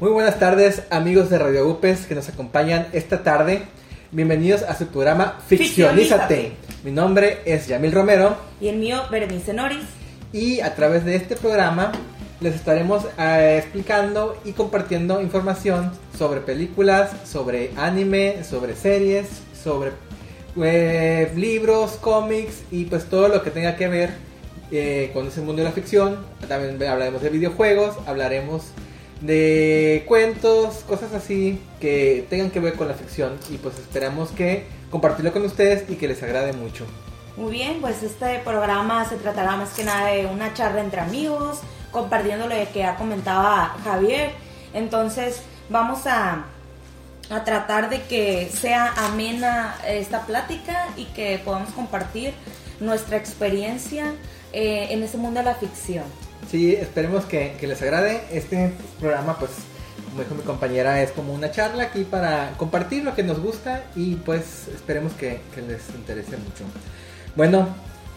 Muy buenas tardes amigos de Radio UPES que nos acompañan esta tarde. Bienvenidos a su programa Ficcionízate. Ficcionízate. Mi nombre es Yamil Romero Y el mío, Berenice Noris. y a través de este programa les estaremos eh, explicando y compartiendo información sobre películas, sobre anime, sobre series, sobre eh, libros, cómics y pues todo lo que tenga que ver eh, con ese mundo de la ficción. También hablaremos de videojuegos, hablaremos de cuentos, cosas así que tengan que ver con la ficción y pues esperamos que compartirlo con ustedes y que les agrade mucho. Muy bien, pues este programa se tratará más que nada de una charla entre amigos, compartiendo lo que ya comentaba Javier. Entonces vamos a, a tratar de que sea amena esta plática y que podamos compartir nuestra experiencia eh, en este mundo de la ficción. Sí, esperemos que, les agrade. Este programa, pues, como dijo mi compañera, es como una charla aquí para compartir lo que nos gusta y pues esperemos que, que les interese mucho. Bueno,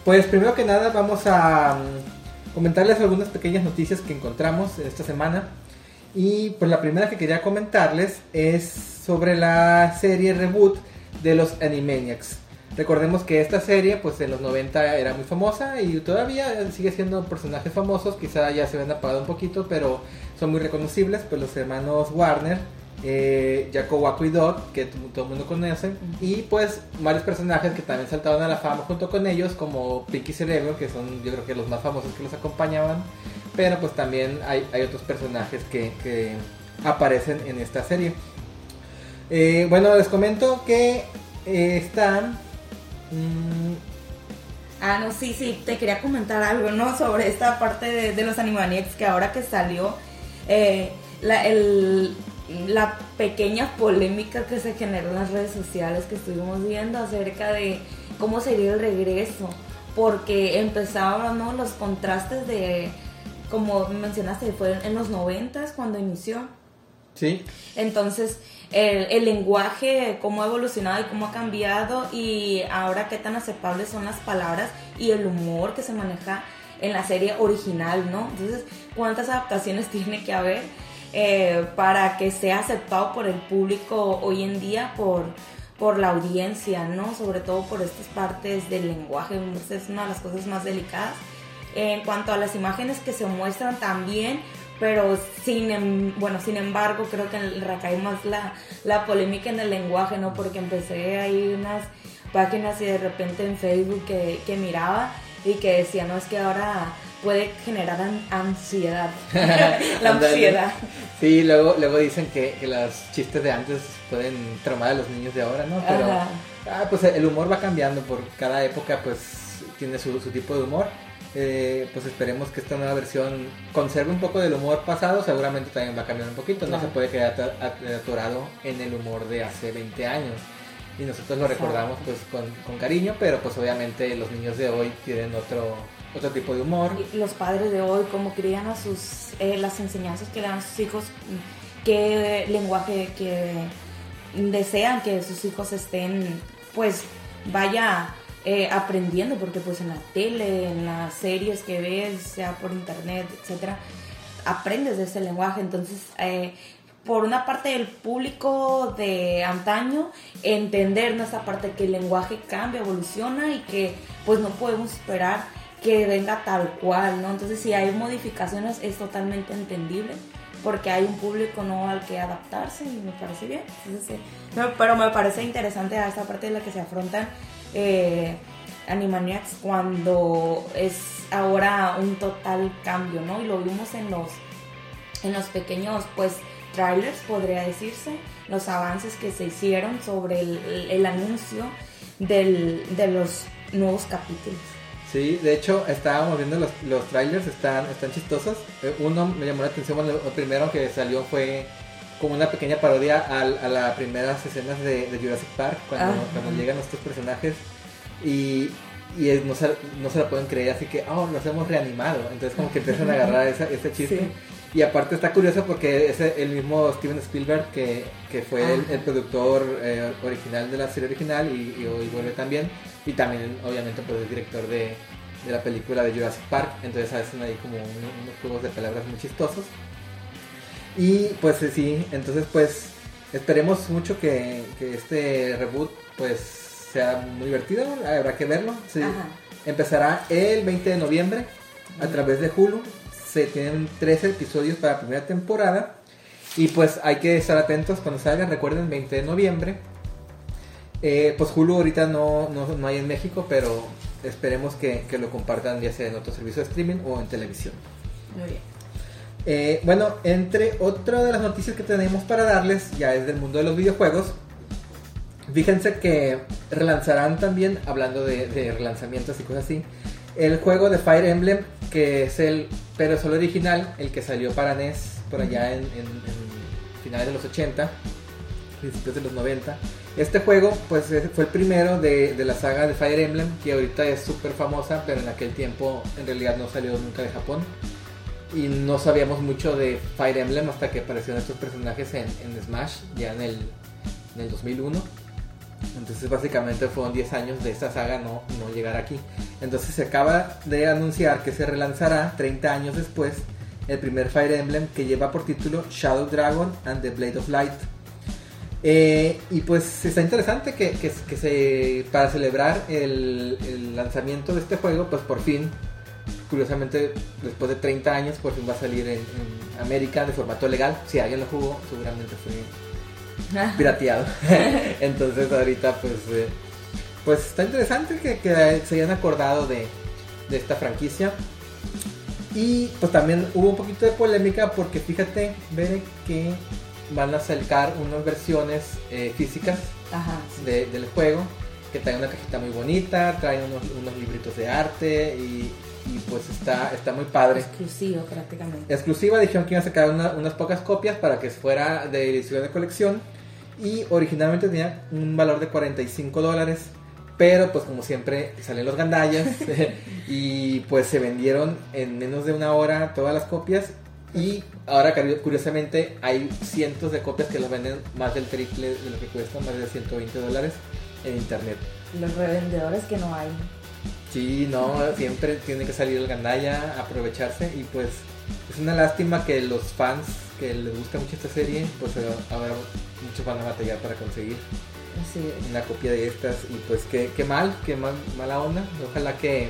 pues primero que nada vamos a mm, comentarles algunas pequeñas noticias que encontramos esta semana. Y pues la primera que quería comentarles es sobre la serie reboot de los Animaniacs. Recordemos que esta serie, pues en los 90 era muy famosa y todavía sigue siendo personajes famosos. Quizá ya se ven apagado un poquito, pero son muy reconocibles. Pues los hermanos Warner, eh, Waco y Dot, que todo el mundo conoce. Y pues varios personajes que también saltaron a la fama junto con ellos, como Pinky Cerebro, que son yo creo que los más famosos que los acompañaban. Pero pues también hay, hay otros personajes que, que aparecen en esta serie. Eh, bueno, les comento que eh, están... mm, Ah, no, sí, sí, te quería comentar algo, ¿no? Sobre esta parte de, de los Animaniacs que ahora que salió, eh, la, el- la pequeña polémica que se generó en las redes sociales que estuvimos viendo acerca de cómo sería el regreso, porque empezaron, ¿no? Los contrastes de, como mencionaste, fue en los noventas cuando inició. sí, Entonces, el, el lenguaje, cómo ha evolucionado y cómo ha cambiado y ahora qué tan aceptables son las palabras y el humor que se maneja en la serie original, ¿no? Entonces, ¿cuántas adaptaciones tiene que haber eh, para que sea aceptado por el público hoy en día, por, por la audiencia, ¿no? Sobre todo por estas partes del lenguaje, es una de las cosas más delicadas. En cuanto a las imágenes que se muestran también, pero sin, em- bueno, sin embargo creo que recae más la, la polémica en el lenguaje, ¿no? Porque empecé ahí unas páginas y de repente en Facebook que, que miraba y que decía, no, es que ahora puede generar an- ansiedad, la ansiedad. Sí, luego, luego dicen que, que los chistes de antes pueden traumar a los niños de ahora, ¿no? Pero Ajá. ah, pues el humor va cambiando por cada época, pues tiene su, su tipo de humor. Eh, pues esperemos que esta nueva versión conserve un poco del humor pasado, seguramente también va a cambiar un poquito, no Claro. se puede quedar atorado en el humor de hace 20 años. Y nosotros lo recordamos pues con, con cariño, pero pues obviamente los niños de hoy tienen otro, otro tipo de humor. Y los padres de hoy, cómo crían a sus, eh, las enseñanzas que le dan a sus hijos, qué lenguaje que desean que sus hijos estén, pues, vaya eh, aprendiendo, porque pues en la tele, en las series que ves, sea por internet, etcétera, aprendes de ese lenguaje. Entonces, eh, por una parte del público de antaño, entender nuestra parte que el lenguaje cambia, evoluciona y que pues no podemos esperar que venga tal cual, ¿no? Entonces, si hay modificaciones es totalmente entendible porque hay un público no al que adaptarse y me parece bien. Sí. No, pero me parece interesante esta parte de la que se afrontan eh, Animaniacs cuando es ahora un total cambio, ¿no? Y lo vimos en los, en los pequeños, pues, trailers, podría decirse, los avances que se hicieron sobre el, el- el anuncio del- de los nuevos capítulos. Sí, de hecho estábamos viendo los, los trailers, están, están chistosos. Eh, uno me llamó la atención, bueno, el primero que salió fue como una pequeña parodia a, las primeras escenas de, de Jurassic Park, cuando, Ah. cuando llegan estos personajes y, y es- no, se, no se la pueden creer, así que, oh, los hemos reanimado. Entonces como que empiezan a agarrar esa, ese chiste. Sí. Y aparte está curioso porque es el mismo Steven Spielberg que, que fue el, el productor eh, original de la serie original y, y hoy vuelve también. Y también obviamente pues es director de, de la película de Jurassic Park. Entonces hacen ahí como uno- unos juegos de palabras muy chistosos. Y pues sí, entonces pues esperemos mucho que, que este reboot pues sea muy divertido, habrá que verlo. Sí. Empezará el 20 de noviembre a través de Hulu. Se tienen 13 episodios para la primera temporada. Y pues hay que estar atentos cuando salga, recuerden, 20 de noviembre. Eh, pues Hulu ahorita no, no, hay en México, pero esperemos que, lo compartan ya sea en otro servicio de streaming o en televisión. Muy bien. Eh, bueno, entre otra de las noticias que tenemos para darles, ya es del mundo de los videojuegos, fíjense que relanzarán también, hablando de, relanzamientos y cosas así, el juego de Fire Emblem, que es el pero solo original, el que salió para NES por allá en, finales de los 80, principios de los 90. Este juego pues fue el primero de, de la saga de Fire Emblem, que ahorita es súper famosa, pero en aquel tiempo en realidad no salió nunca de Japón y no sabíamos mucho de Fire Emblem hasta que aparecieron estos personajes en, Smash ya en el, en el 2001. Entonces básicamente fueron 10 años de esta saga no, no llegar aquí. Entonces se acaba de anunciar que se relanzará 30 años después el primer Fire Emblem que lleva por título Shadow Dragon and the Blade of Light. Eh, y pues está interesante que, que, se, para celebrar el, el lanzamiento de este juego, pues por fin curiosamente, después de 30 años, por fin va a salir en, América de formato legal. Si alguien lo jugó, seguramente fue pirateado. Entonces, ahorita, pues, eh, pues está interesante que, se hayan acordado de, esta franquicia. Y pues también hubo un poquito de polémica porque fíjate, ve que van a sacar unas versiones eh, físicas del juego que traen una cajita muy bonita, traen unos, unos libritos de arte y y pues está, está muy padre. Exclusivo prácticamente. Exclusiva, dijeron que iban a sacar unas pocas copias para que fuera de edición de colección y originalmente tenía un valor de 45 dólares. Pero pues como siempre salen los gandallas y pues se vendieron en menos de una hora todas las copias y ahora curiosamente hay cientos de copias que los venden más del triple de lo que cuesta, más de 120 dólares en internet. Los revendedores que no hay. Sí, no, siempre tiene que salir el gandaya, aprovecharse y pues es una lástima que los fans que les gusta mucho esta serie, pues eh, ahora muchos van a batallar para conseguir una copia de estas y pues qué, qué mal, qué mal, mala onda. Ojalá que,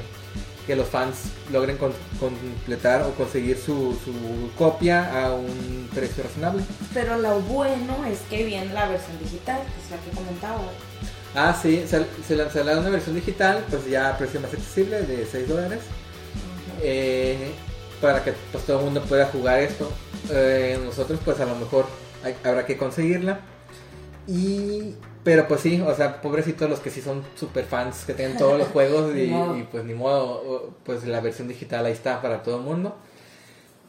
los fans logren completar o conseguir su, su copia a un precio razonable. Pero lo bueno es que viene la versión digital, que es la que comentaba. Ah, sí, se, lanzará una versión digital, pues ya a precio más accesible de 6 dólares. Eh, para que pues, todo el mundo pueda jugar esto. Eh, nosotros pues a lo mejor habrá que conseguirla. Y pero pues sí, o sea, pobrecitos los que sí son super fans, que tienen todos los juegos y, pues ni modo, pues la versión digital ahí está para todo el mundo.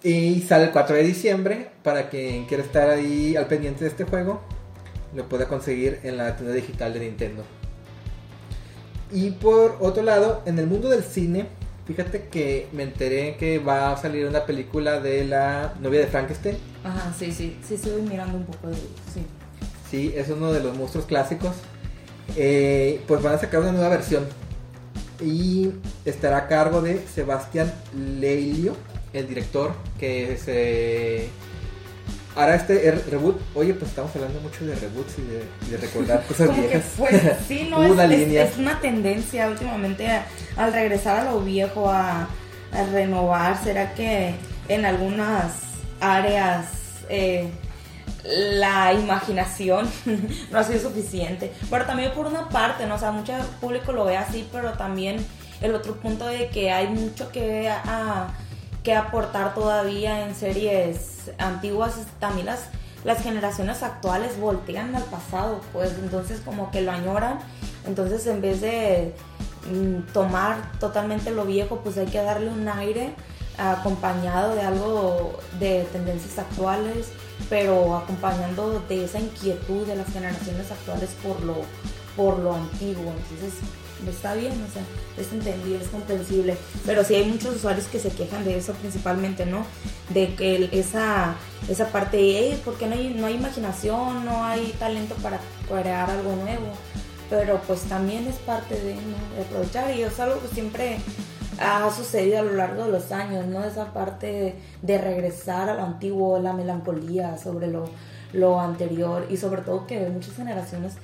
Y sale el 4 de diciembre para quien quiera estar ahí al pendiente de este juego lo puede conseguir en la tienda digital de Nintendo. Y por otro lado, en el mundo del cine, fíjate que me enteré que va a salir una película de la novia de Frankenstein. Ajá, sí, sí, sí, estoy mirando un poco de... Sí. Sí, es uno de los monstruos clásicos. Eh, pues van a sacar una nueva versión. Y estará a cargo de Sebastián Leilio, el director que se Ahora este reboot, oye, pues estamos hablando mucho de reboots y de, recordar cosas viejas. pues sí, no, es, una tendencia últimamente al regresar a lo viejo, a, renovar. ¿Será que en algunas áreas eh, la imaginación no ha sido suficiente? Pero también por una parte, ¿no? O sea, mucho público lo ve así, pero también el otro punto de que hay mucho que... A, que aportar todavía en series antiguas. También las, las generaciones actuales voltean al pasado, pues entonces como que lo añoran. Entonces en vez de mm, tomar totalmente lo viejo, pues hay que darle un aire acompañado de algo de tendencias actuales, pero acompañando de esa inquietud de las generaciones actuales por lo, por lo antiguo. Entonces está bien, o sea, es entendible, es comprensible, pero sí hay muchos usuarios que se quejan de eso principalmente, ¿no? De que esa, esa parte, hey, porque no hay, no hay imaginación, no hay talento para crear algo nuevo, pero pues también es parte de, aprovechar y es algo que siempre ha sucedido a lo largo de los años, ¿no? Esa parte de, regresar a lo antiguo, la melancolía sobre lo, lo anterior y sobre todo que muchas generaciones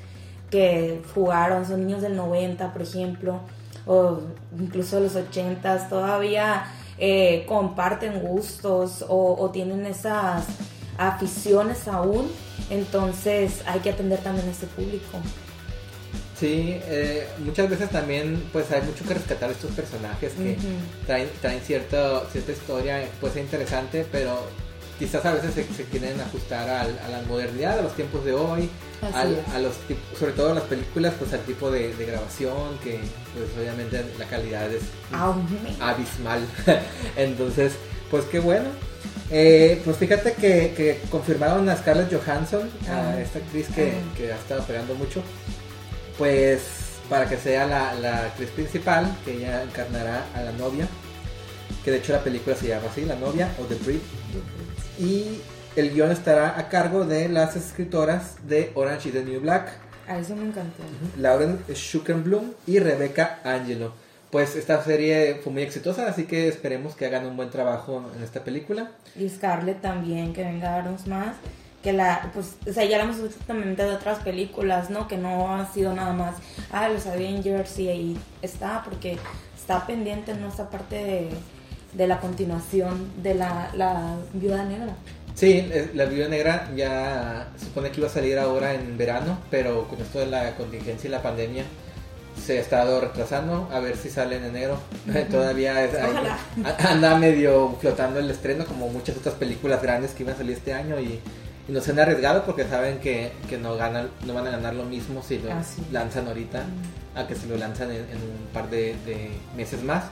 que jugaron, son niños del 90, por ejemplo, o incluso de los 80, todavía eh, comparten gustos o, tienen esas aficiones aún, entonces hay que atender también a ese público. Sí, eh, muchas veces también pues hay mucho que rescatar estos personajes que traen, traen cierta, cierta historia, puede ser interesante, pero quizás a veces se, quieren ajustar a la modernidad, a los tiempos de hoy, a los sobre todo las películas, pues al tipo de, grabación, que pues obviamente la calidad es abismal. Entonces, pues qué bueno. Eh, pues fíjate que, confirmaron a Scarlett Johansson, a ah. esta actriz que, que ha estado pegando mucho pues para que sea la, actriz principal, que ella encarnará a la novia, que de hecho la película se llama así, La novia o The Bride. Y el guion estará a cargo de las escritoras de Orange is the New Black. A eso me encantó. Lauren Schukenblum y Rebecca Angelo. Pues esta serie fue muy exitosa, así que esperemos que hagan un buen trabajo en esta película. Y Scarlett también, que venga a darnos más que la, pues, o sea, ya la hemos visto también de otras películas, ¿no? Que no ha sido nada más, ah, los Avengers y ahí está, porque está pendiente en esta parte de, la continuación de la, la Viuda Negra. Sí, la Viuda Negra ya se supone que iba a salir ahora en verano, pero con esto de la contingencia y la pandemia se ha estado retrasando, a ver si sale en enero. Todavía anda medio flotando el estreno, como muchas otras películas grandes que iban a salir este año y y no se han arriesgado porque saben que, no ganan, no van a ganar lo mismo si lo ah, lanzan ahorita mm. a que si lo lanzan en, un par de, meses más.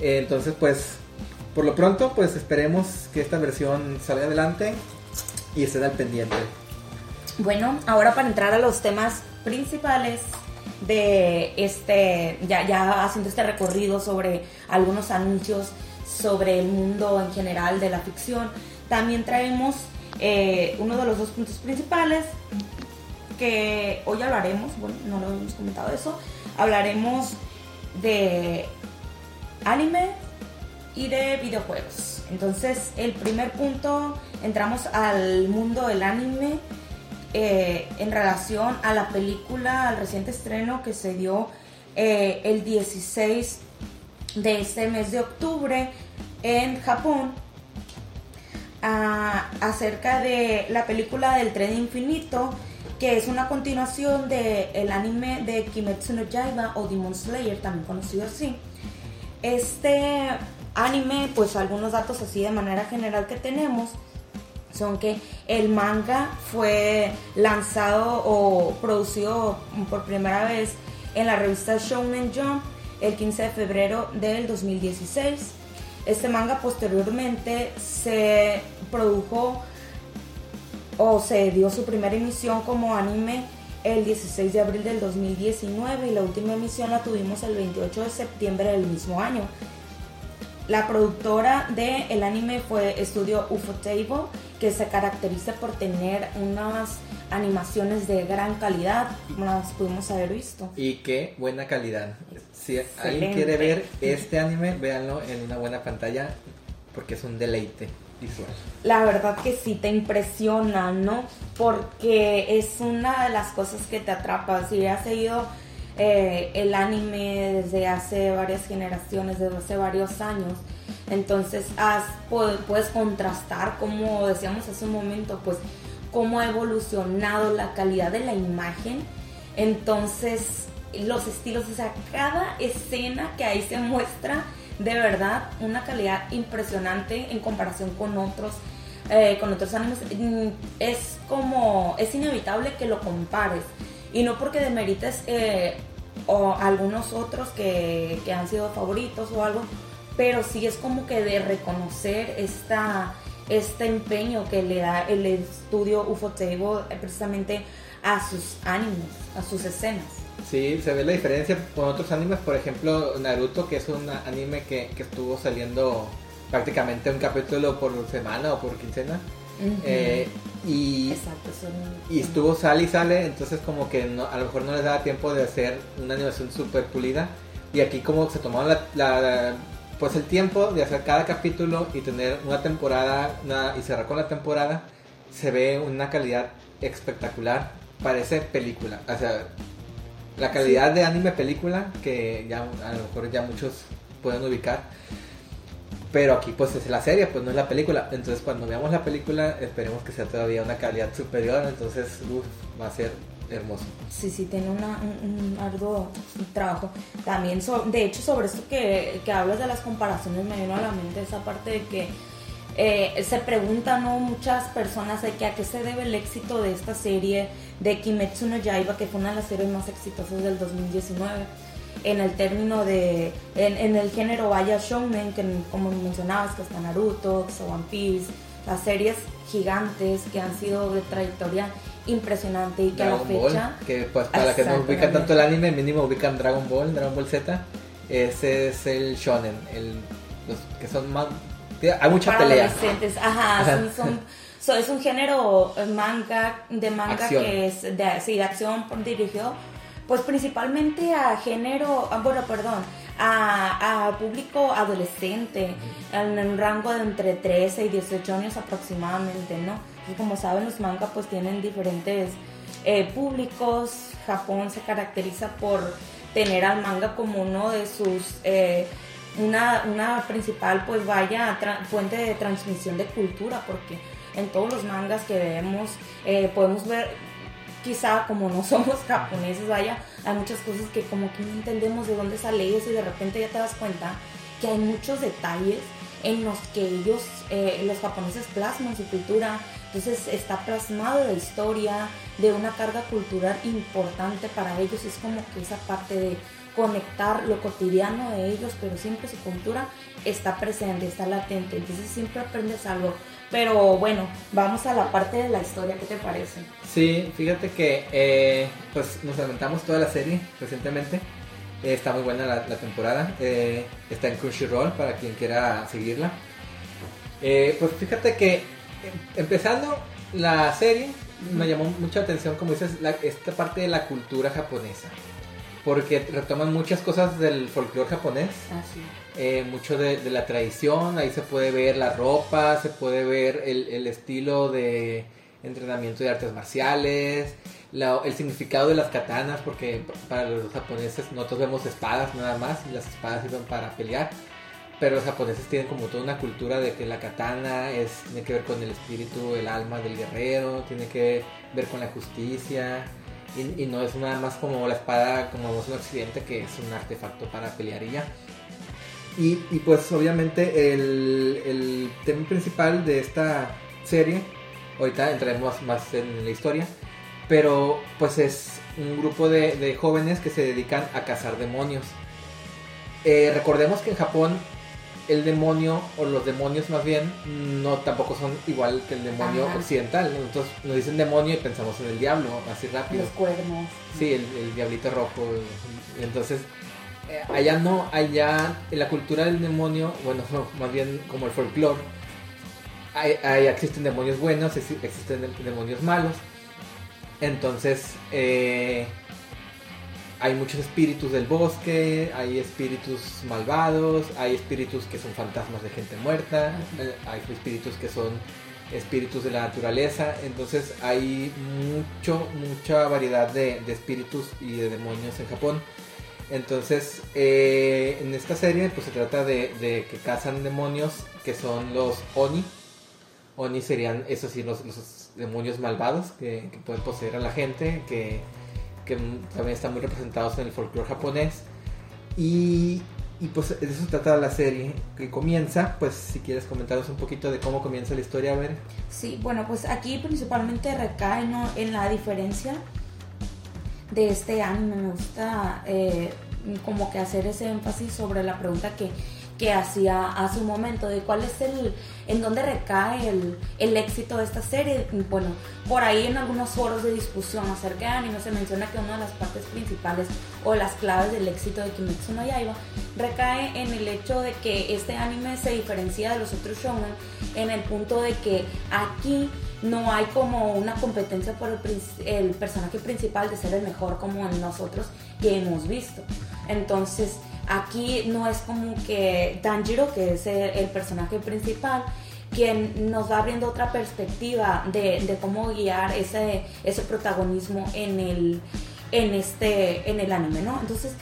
Eh, entonces, pues, por lo pronto, pues esperemos que esta versión salga adelante y estén al pendiente. Bueno, ahora para entrar a los temas principales de este, ya, ya haciendo este recorrido sobre algunos anuncios sobre el mundo en general de la ficción, también traemos eh, uno de los dos puntos principales que hoy hablaremos, bueno, no lo hemos comentado eso, hablaremos de anime y de videojuegos. Entonces, el primer punto, entramos al mundo del anime eh, en relación a la película, al reciente estreno que se dio eh, el 16 de este mes de octubre en Japón acerca de la película del tren infinito, que es una continuación del el anime de Kimetsu no Yaiba o Demon Slayer, también conocido así. Este anime, pues algunos datos así de manera general que tenemos son que el manga fue lanzado o producido por primera vez en la revista Shonen Jump el 15 de febrero del 2016 este manga posteriormente se produjo o se dio su primera emisión como anime el 16 de abril del 2019 y la última emisión la tuvimos el 28 de septiembre del mismo año. La productora del el anime fue Estudio Ufotable, que se caracteriza por tener unas animaciones de gran calidad, como las pudimos haber visto. Y qué buena calidad. Si alguien quiere ver este anime, véanlo en una buena pantalla, porque es un deleite La verdad que sí te impresiona, ¿no? Porque es una de las cosas que te atrapa. Si has seguido eh, el anime desde hace varias generaciones, desde hace varios años. Entonces has, puedes contrastar, como decíamos hace un momento, pues cómo ha evolucionado la calidad de la imagen. Entonces los estilos, o sea, cada escena que ahí se muestra, de verdad, una calidad impresionante en comparación con otros. Eh, con otros animes mm, es como es inevitable que lo compares y no porque demerites eh, o algunos otros que, que, han sido favoritos o algo, pero sí es como que de reconocer esta, este empeño que le da el estudio UFO Table precisamente a sus ánimos, a sus escenas. Sí, se ve la diferencia con otros animes, por ejemplo Naruto, que es un anime que, que estuvo saliendo prácticamente un capítulo por semana o por quincena. Eh, y, y estuvo sale y sale, entonces como que no, a lo mejor no les daba tiempo de hacer una animación súper pulida, Y aquí como se tomaron la, pues el tiempo de hacer cada capítulo y tener una temporada y cerrar con la temporada, se ve una calidad espectacular. Parece película. O sea, la calidad de anime película que ya a lo mejor ya muchos pueden ubicar. Pero aquí pues es la serie, pues no es la película. Entonces cuando veamos la película esperemos que sea todavía una calidad superior. Entonces va a ser hermoso. Sí, sí, tiene un, arduo trabajo. También, de hecho, sobre esto que, que hablas de las comparaciones me vino a la mente esa parte de que eh, se preguntan ¿no? muchas personas de que a qué se debe el éxito de esta serie de Kimetsu no Yaiba, que fue una de las series más exitosas del 2019 en el término de, en, el género vaya shounen, que como mencionabas, que está Naruto, que está One Piece, las series gigantes que han sido de trayectoria impresionante y que a la fecha... que pues para que no ubican tanto el anime, mínimo ubican Dragon Ball, Dragon Ball Z, ese es el shonen, el, los que son más hay mucha pelea. Adolescentes, ajá, Son, es un género eh, manga, de manga que es de, sí, de acción dirigido, pues principalmente a género, ah, bueno, perdón, a, público adolescente, en un rango de entre 13 y 18 años aproximadamente, ¿no? Y como saben, los mangas pues tienen diferentes eh, públicos. Japón se caracteriza por tener al manga como uno de sus eh, una, una principal pues vaya fuente de transmisión de cultura, porque en todos los mangas que vemos eh, podemos ver, quizá como no somos japoneses, vaya, hay muchas cosas que como que no entendemos de dónde sale eso y de repente ya te das cuenta que hay muchos detalles en los que ellos, eh, los japoneses plasman su cultura, entonces está plasmado la historia de una carga cultural importante para ellos, es como que esa parte de conectar lo cotidiano de ellos, pero siempre su cultura está presente, está latente, entonces siempre aprendes algo. Pero bueno, vamos a la parte de la historia, ¿qué te parece? Sí, fíjate que eh, pues nos adelantamos toda la serie recientemente, eh, está muy buena la, temporada, eh, está en Crunchyroll para quien quiera seguirla. pues fíjate que empezando la serie me llamó mucha atención, como dices, esta parte de la cultura japonesa porque retoman muchas cosas del folclore japonés. Ah, eh, mucho de, la tradición, ahí se puede ver la ropa, se puede ver el, estilo de entrenamiento de artes marciales, el significado de las katanas, porque para los japoneses nosotros vemos espadas nada más, y las espadas sirven para pelear, pero los japoneses tienen como toda una cultura de que la katana es, tiene que ver con el espíritu, el alma del guerrero, tiene que ver con la justicia y, no es nada más como la espada, como vemos en Occidente, que es un artefacto para pelear y ya. Y, pues obviamente el, tema principal de esta serie, ahorita entraremos más en la historia, pero pues es un grupo de, jóvenes que se dedican a cazar demonios. Eh, recordemos que en Japón el demonio, o los demonios más bien, no tampoco son igual que el demonio occidental. Nosotros nos dicen demonio y pensamos en el diablo, así rápido. Los cuernos. Sí, el, diablito rojo. Entonces, eh, allá no, allá en la cultura del demonio, bueno, más bien como el folclore, allá existen demonios buenos, existen demonios malos. Entonces, eh, hay muchos espíritus del bosque, hay espíritus malvados, hay espíritus que son fantasmas de gente muerta, eh, hay espíritus que son espíritus de la naturaleza, entonces hay mucho, mucha variedad de, espíritus y de demonios en Japón. Entonces, eh, en esta serie pues se trata de, que cazan demonios que son los Oni. Oni serían, eso sí, los, demonios malvados que, que pueden poseer a la gente, que que también están muy representados en el folclore japonés. Y, y, pues de eso trata la serie que comienza. Pues si quieres comentarnos un poquito de cómo comienza la historia, a ver. Sí, bueno, pues aquí principalmente recae en la diferencia de este anime. Me gusta eh, como que hacer ese énfasis sobre la pregunta que que hacía hace un momento, de cuál es el, en dónde recae el, el, éxito de esta serie. Bueno, por ahí en algunos foros de discusión acerca de anime se menciona que una de las partes principales o las claves del éxito de Kimetsu no Yaiba recae en el hecho de que este anime se diferencia de los otros shonen en el punto de que aquí no hay como una competencia por el, el personaje principal de ser el mejor como en nosotros que hemos visto. Entonces, aquí no es como que Tanjiro, que es el, personaje principal, quien nos va abriendo otra perspectiva de, cómo guiar ese, ese protagonismo en el, este, anime, ¿no? Entonces,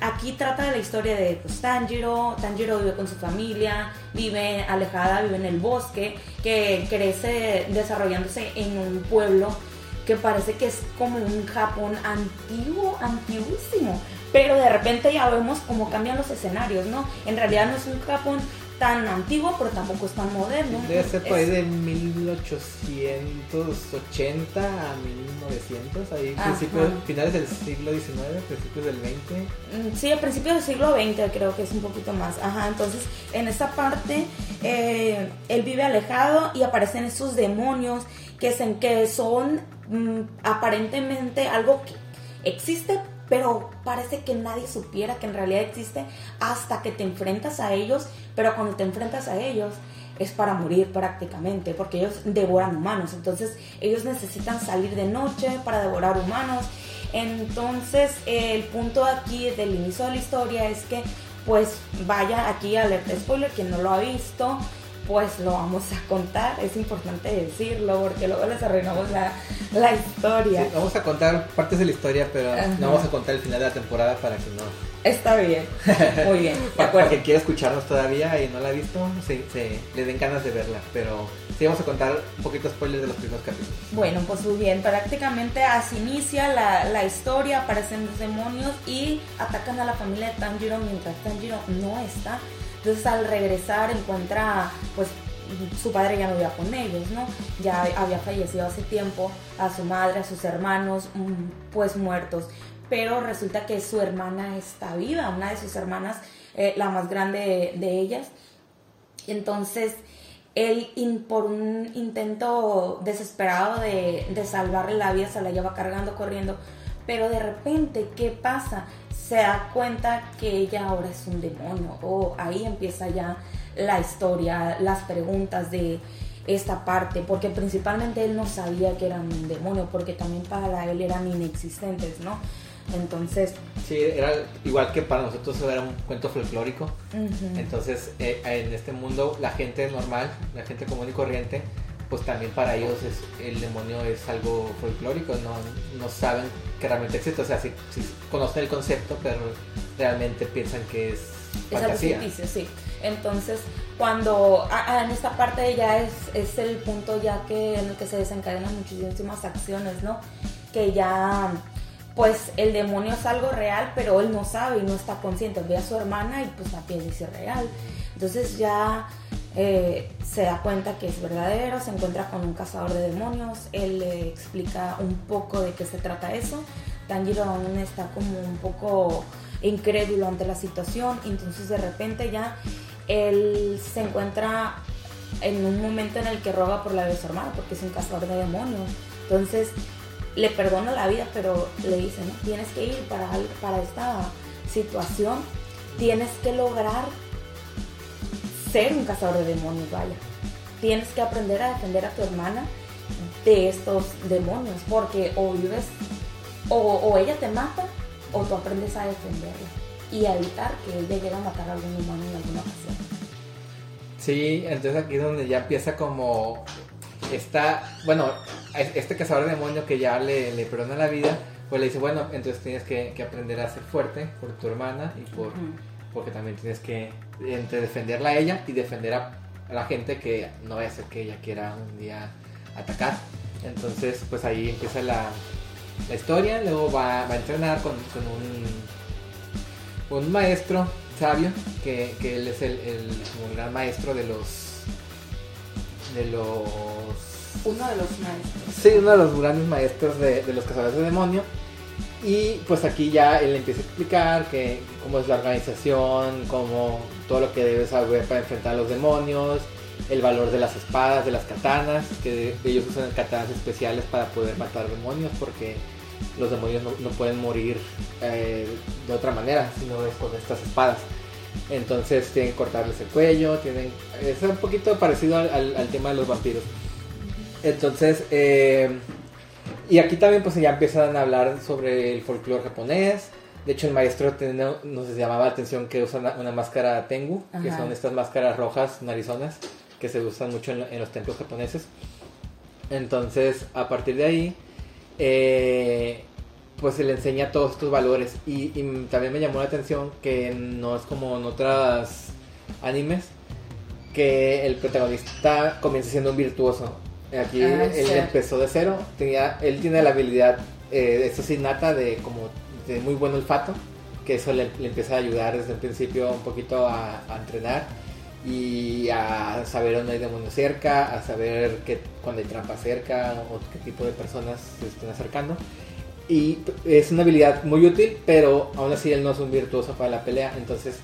aquí trata de la historia de pues, Tanjiro. Tanjiro vive con su familia, vive alejada, vive en el bosque, que crece desarrollándose en un pueblo que parece que es como un Japón antiguo, antiguísimo. Pero de repente ya vemos cómo cambian los escenarios, ¿no? En realidad no es un Japón tan antiguo, pero tampoco es tan moderno. Debe ser por ahí de 1880 a 1900, ahí principios, finales del siglo XIX, principios del XX. Mm, Sí, a principios del siglo XX creo que es un poquito más. Ajá, entonces en esta parte eh, él vive alejado y aparecen esos demonios que, se, que son mm, aparentemente algo que existe, pero parece que nadie supiera que en realidad existe hasta que te enfrentas a ellos, pero cuando te enfrentas a ellos es para morir prácticamente, porque ellos devoran humanos, entonces ellos necesitan salir de noche para devorar humanos. Entonces el punto aquí del inicio de la historia es que pues vaya aquí alerta spoiler, quien no lo ha visto, pues lo vamos a contar, es importante decirlo porque luego les arruinamos la, la historia. Sí, vamos a contar partes de la historia, pero Ajá. no vamos a contar el final de la temporada para que no. Está bien, muy bien, de Para, para acuerdo. quien quiera escucharnos todavía y no la ha visto, se, se- le den ganas de verla. Pero sí, vamos a contar un poquito spoilers de los primeros capítulos. Bueno, pues muy bien, prácticamente así inicia la, la historia, aparecen los demonios y atacan a la familia de Tanjiro mientras Tanjiro no está. Entonces al regresar encuentra, pues su padre ya no vivía con ellos, ¿no? Ya había fallecido hace tiempo, a su madre, a sus hermanos, mm, pues muertos. Pero resulta que su hermana está viva, una de sus hermanas, eh, la más grande de, ellas. Entonces, él in- por un intento desesperado de, de salvarle la vida se la lleva cargando, corriendo. Pero de repente, ¿qué pasa? Se da cuenta que ella ahora es un demonio. O ahí empieza ya la historia, las preguntas de esta parte. Porque principalmente él no sabía que eran un demonio, porque también para él eran inexistentes, ¿no? Entonces, Sí, era igual que para nosotros era un cuento folclórico. Entonces, eh, en este mundo, la gente normal, la gente común y corriente, pues también para ellos es, el demonio es algo folclórico, no, no saben que realmente existe. O sea, sí, sí conocen el concepto, pero realmente piensan que es Es algo ficticio, sí. Entonces, cuando ah, ah, en esta parte ya es, es el punto ya que en el que se desencadenan muchísimas acciones, ¿no? Que ya, pues el demonio es algo real, pero él no sabe y no está consciente. Ve a su hermana y pues la piel dice real. Entonces ya eh, se da cuenta que es verdadero, se encuentra con un cazador de demonios, él le explica un poco de qué se trata eso. Tanjiro aún está como un poco incrédulo ante la situación, entonces de repente ya él se encuentra en un momento en el que roga por la su hermano, porque es un cazador de demonios. Entonces le perdona la vida, pero le dice, ¿no? tienes que ir para, para esta situación, tienes que lograr ser un cazador de demonios, vaya. Tienes que aprender a defender a tu hermana de estos demonios, porque o vives, o, o ella te mata, o tú aprendes a defenderla y a evitar que ella llegue a matar a algún humano en alguna ocasión. Sí, entonces aquí es donde ya empieza como está, bueno, es- este cazador de demonio que ya le, le perdona la vida, pues le dice, bueno, entonces tienes que, que aprender a ser fuerte por tu hermana y por, porque también tienes que entre defenderla a ella y defender a, la gente que no vaya a ser que ella quiera un día atacar. Entonces, pues ahí empieza la, la historia, luego va, va a entrenar con, con un, un maestro sabio, que, que él es el, el gran maestro de los... De los Uno de los maestros. Sí, uno de los grandes maestros de, de los cazadores de demonio. Y pues aquí ya él empieza a explicar que cómo es la organización, cómo todo lo que debes saber para enfrentar a los demonios, el valor de las espadas, de las katanas, que ellos usan katanas especiales para poder matar demonios porque los demonios no, pueden morir eh, de otra manera, sino es con estas espadas. Entonces tienen que cortarles el cuello, tienen es un poquito parecido al- al- al tema de los vampiros. Entonces, eh, y aquí también pues ya empiezan a hablar sobre el folclore japonés, De hecho, el maestro nos llamaba la atención que usa una, máscara Tengu, que son estas máscaras rojas narizonas que se usan mucho en, en los templos japoneses. Entonces, a partir de ahí, eh, pues se le enseña todos estos valores. Y, y también me llamó la atención que no es como en otras animes, que el protagonista comienza siendo un virtuoso. Aquí Ah, él sí. empezó de cero, tenía, él tiene la habilidad, eh, eso sí, nata, de como de muy buen olfato, que eso le, le empieza a ayudar desde el principio un poquito a, a entrenar y a saber dónde hay demonios cerca, a saber que, cuando hay trampa cerca o qué tipo de personas se estén acercando. Y es una habilidad muy útil, pero aún así él no es un virtuoso para la pelea, entonces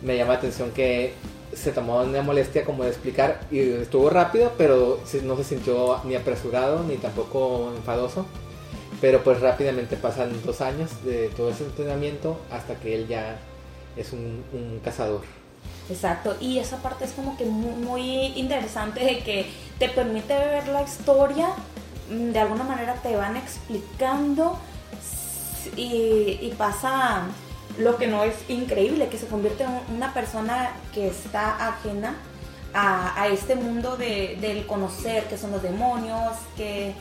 me llama la atención que se tomó una molestia como de explicar y estuvo rápido, pero no se sintió ni apresurado ni tampoco enfadoso. Pero pues rápidamente pasan dos años de todo ese entrenamiento hasta que él ya es un, cazador. Exacto, y esa parte es como que muy, muy interesante de que te permite ver la historia, mm, de alguna manera te van explicando y, pasa lo que no es increíble, que se convierte en una persona que está ajena a, a este mundo de, del conocer qué son los demonios, qué,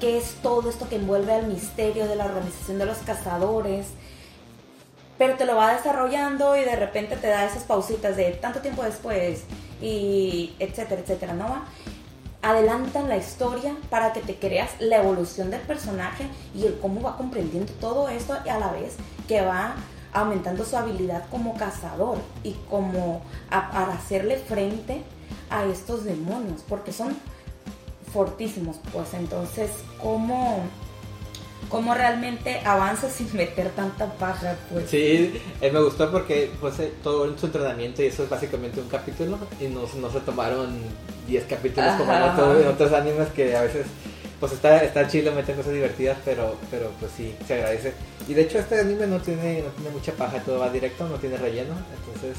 qué es todo esto que envuelve al misterio de la organización de los cazadores pero te lo va desarrollando y de repente te da esas pausitas de tanto tiempo después y etcétera, etcétera, ¿no? Adelantan la historia para que te creas la evolución del personaje y el cómo va comprendiendo todo esto y a la vez que va aumentando su habilidad como cazador y como a- para hacerle frente a estos demonios, porque son fortísimos, pues entonces, ¿cómo, cómo realmente avanza sin meter tanta paja? Pues Sí, eh, me gustó porque pues, eh, todo en su entrenamiento y eso es básicamente un capítulo y no, no se tomaron 10 capítulos como en Ajá. otros, en otros animes que a veces pues está, está chido, meten cosas divertidas, pero, pero pues sí, se agradece. Y de hecho este anime no tiene, no tiene mucha paja, todo va directo, no tiene relleno, entonces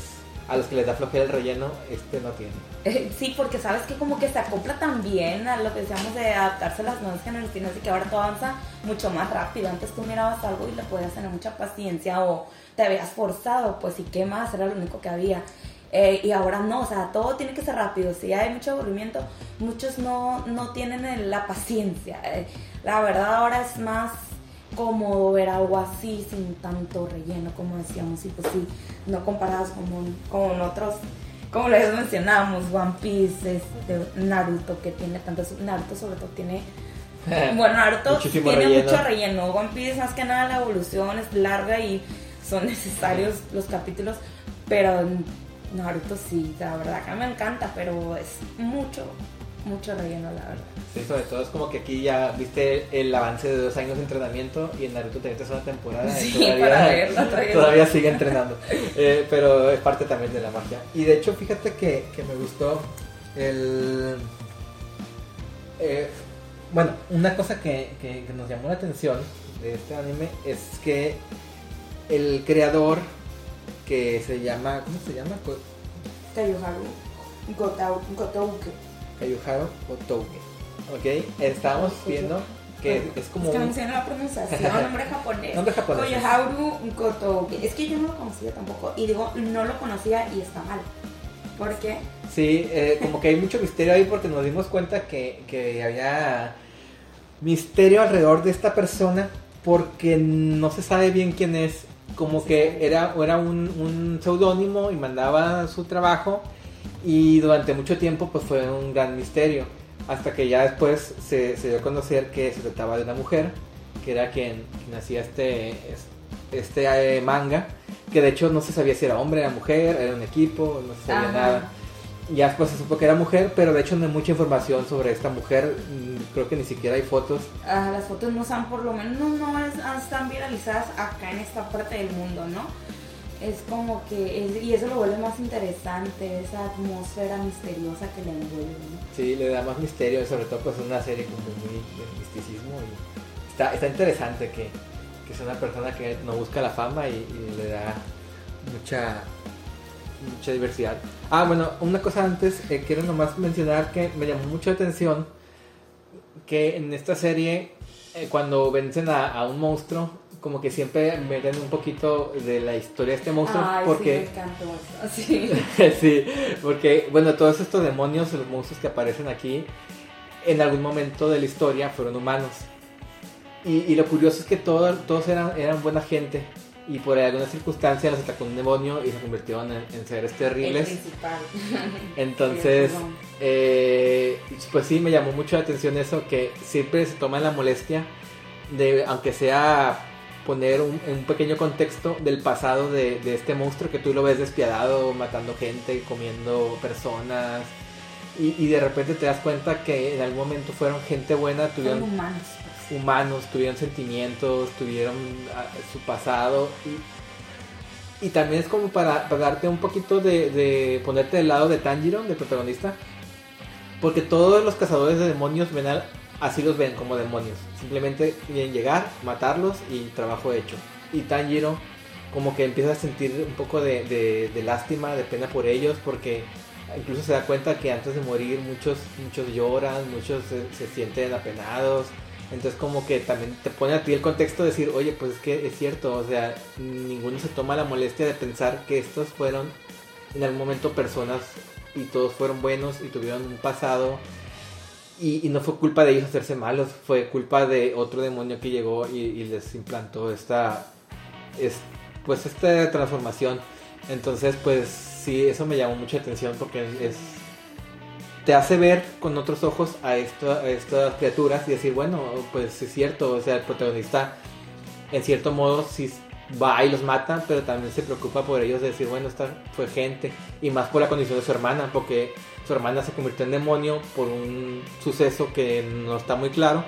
a los que les da flojera el relleno, este no tiene. Eh, Sí, porque sabes que como que se acopla también a lo que decíamos de adaptarse a las nuevas generaciones y que ahora todo avanza mucho más rápido. Antes tú mirabas algo y le podías tener mucha paciencia o te habías forzado, pues y qué más, era lo único que había. Eh, y ahora no, o sea, todo tiene que ser rápido. Si hay mucho aburrimiento, muchos no, no tienen la paciencia. Eh, la verdad ahora es más cómodo ver algo así sin tanto relleno, como decíamos, y pues sí, no comparados con, con otros, como les mencionábamos, One Piece, este, Naruto, que tiene tantos, Naruto sobre todo tiene, bueno, Naruto Muchísimo tiene relleno. mucho relleno, One Piece más que nada la evolución es larga y son necesarios los capítulos, pero Naruto sí, la verdad que me encanta, pero es mucho, mucho relleno, la verdad. Sí, sobre todo es como que aquí ya viste el avance de dos años de entrenamiento y en Naruto te metes una temporada y todavía, para verlo, todavía. todavía sigue entrenando. Eh, pero es parte también de la magia. Y de hecho, fíjate que, que me gustó el... eh, bueno, una cosa que, que- que nos llamó la atención de este anime es que el creador que se llama... ¿Cómo se llama? Kayuharu Gotau- Gotouke. Kayuharo Otouke. Ok, estábamos viendo que es como... Es que no un- sé la pronunciación, nombre japonés. Nombre japonés. Gotouke. Es que yo no lo conocía tampoco. Y digo, no lo conocía y está mal. ¿Por qué? Sí, eh, como que hay mucho misterio ahí porque nos dimos cuenta que, que había misterio alrededor de esta persona porque no se sabe bien quién es. Como que era, era un, un seudónimo y mandaba su trabajo y durante mucho tiempo pues fue un gran misterio. Hasta que ya después se, se dio a conocer que se trataba de una mujer, que era quien, quien hacía este, este eh, manga, que de hecho no se sabía si era hombre, era mujer, era un equipo, no se sabía Ajá. nada. Ya después se supo que era mujer, pero de hecho no hay mucha información sobre esta mujer, mm, creo que ni siquiera hay fotos. Ah, las fotos no están, por lo menos, no, no es- están viralizadas acá en esta parte del mundo, ¿no? Es como que, es- y eso lo vuelve más interesante, esa atmósfera misteriosa que le envuelve. Sí, le da más misterio, sobre todo pues una serie como muy de misticismo está, está interesante que, que sea una persona que no busca la fama y, le da mucha mucha diversidad. Ah, bueno, una cosa antes, eh, quiero nomás mencionar que me llamó mucho la atención que en esta serie, eh, cuando vencen a un monstruo, como que siempre meten un poquito de la historia de este monstruo. Ay, porque, sí, me encantó Sí. sí, porque, bueno, todos estos demonios, los monstruos que aparecen aquí, en algún momento de la historia fueron humanos. Y, y lo curioso es que todo- todos eran, eran buena gente. Y por alguna circunstancia los atacó un demonio y se convirtieron en, en seres El terribles. principal. Entonces, eh, pues sí, me llamó mucho la atención eso, que siempre se toma la molestia de, aunque sea poner un, un pequeño contexto del pasado de, de este monstruo que tú lo ves despiadado, matando gente, comiendo personas, y, y de repente te das cuenta que en algún momento fueron gente buena, Son tuvieron humanos. pues. humanos, tuvieron sentimientos, tuvieron ah, su pasado y, y también es como para, para darte un poquito de, de ponerte del lado de Tanjiro, del protagonista, porque todos los cazadores de demonios ven al- así los ven como demonios, simplemente quieren llegar, matarlos y trabajo hecho. Y Tanjiro como que empieza a sentir un poco de, de- lástima, de pena por ellos, porque incluso se da cuenta que antes de morir muchos, muchos lloran, muchos se, se sienten apenados. Entonces como que también te pone a ti el contexto de decir, oye, pues es que es cierto, o sea, ninguno se toma la molestia de pensar que estos fueron en algún momento personas y todos fueron buenos y tuvieron un pasado y, y no fue culpa de ellos hacerse malos, fue culpa de otro demonio que llegó y, y les implantó esta, es, pues esta transformación. Entonces, pues sí, eso me llamó mucha atención porque es te hace ver con otros ojos a, esto, a estas criaturas y decir, bueno, pues es cierto, o sea, el protagonista en cierto modo sí va y los mata, pero también se preocupa por ellos de decir, bueno, esta fue gente, y más por la condición de su hermana, porque su hermana se convirtió en demonio por un suceso que no está muy claro.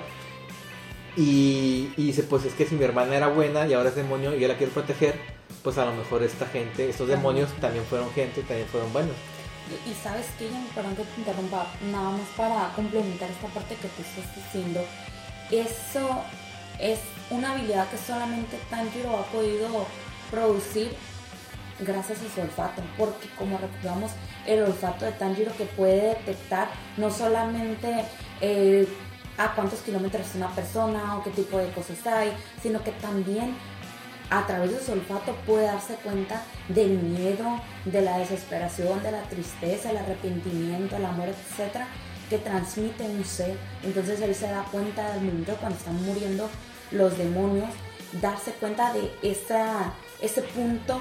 Y, y dice, pues es que si mi hermana era buena y ahora es demonio y yo la quiero proteger, pues a lo mejor esta gente, estos demonios también fueron gente, también fueron buenos. Y, y sabes que, perdón que te interrumpa, nada más para complementar esta parte que tú estás diciendo, eso es una habilidad que solamente Tanjiro ha podido producir gracias a su olfato, porque como recordamos, el olfato de Tanjiro que puede detectar no solamente eh, a cuántos kilómetros es una persona o qué tipo de cosas hay, sino que también a través de su olfato puede darse cuenta del miedo, de la desesperación, de la tristeza, el arrepentimiento, el amor, etcétera, que transmite un ser. Entonces él se da cuenta del momento cuando están muriendo los demonios, darse cuenta de esa, ese punto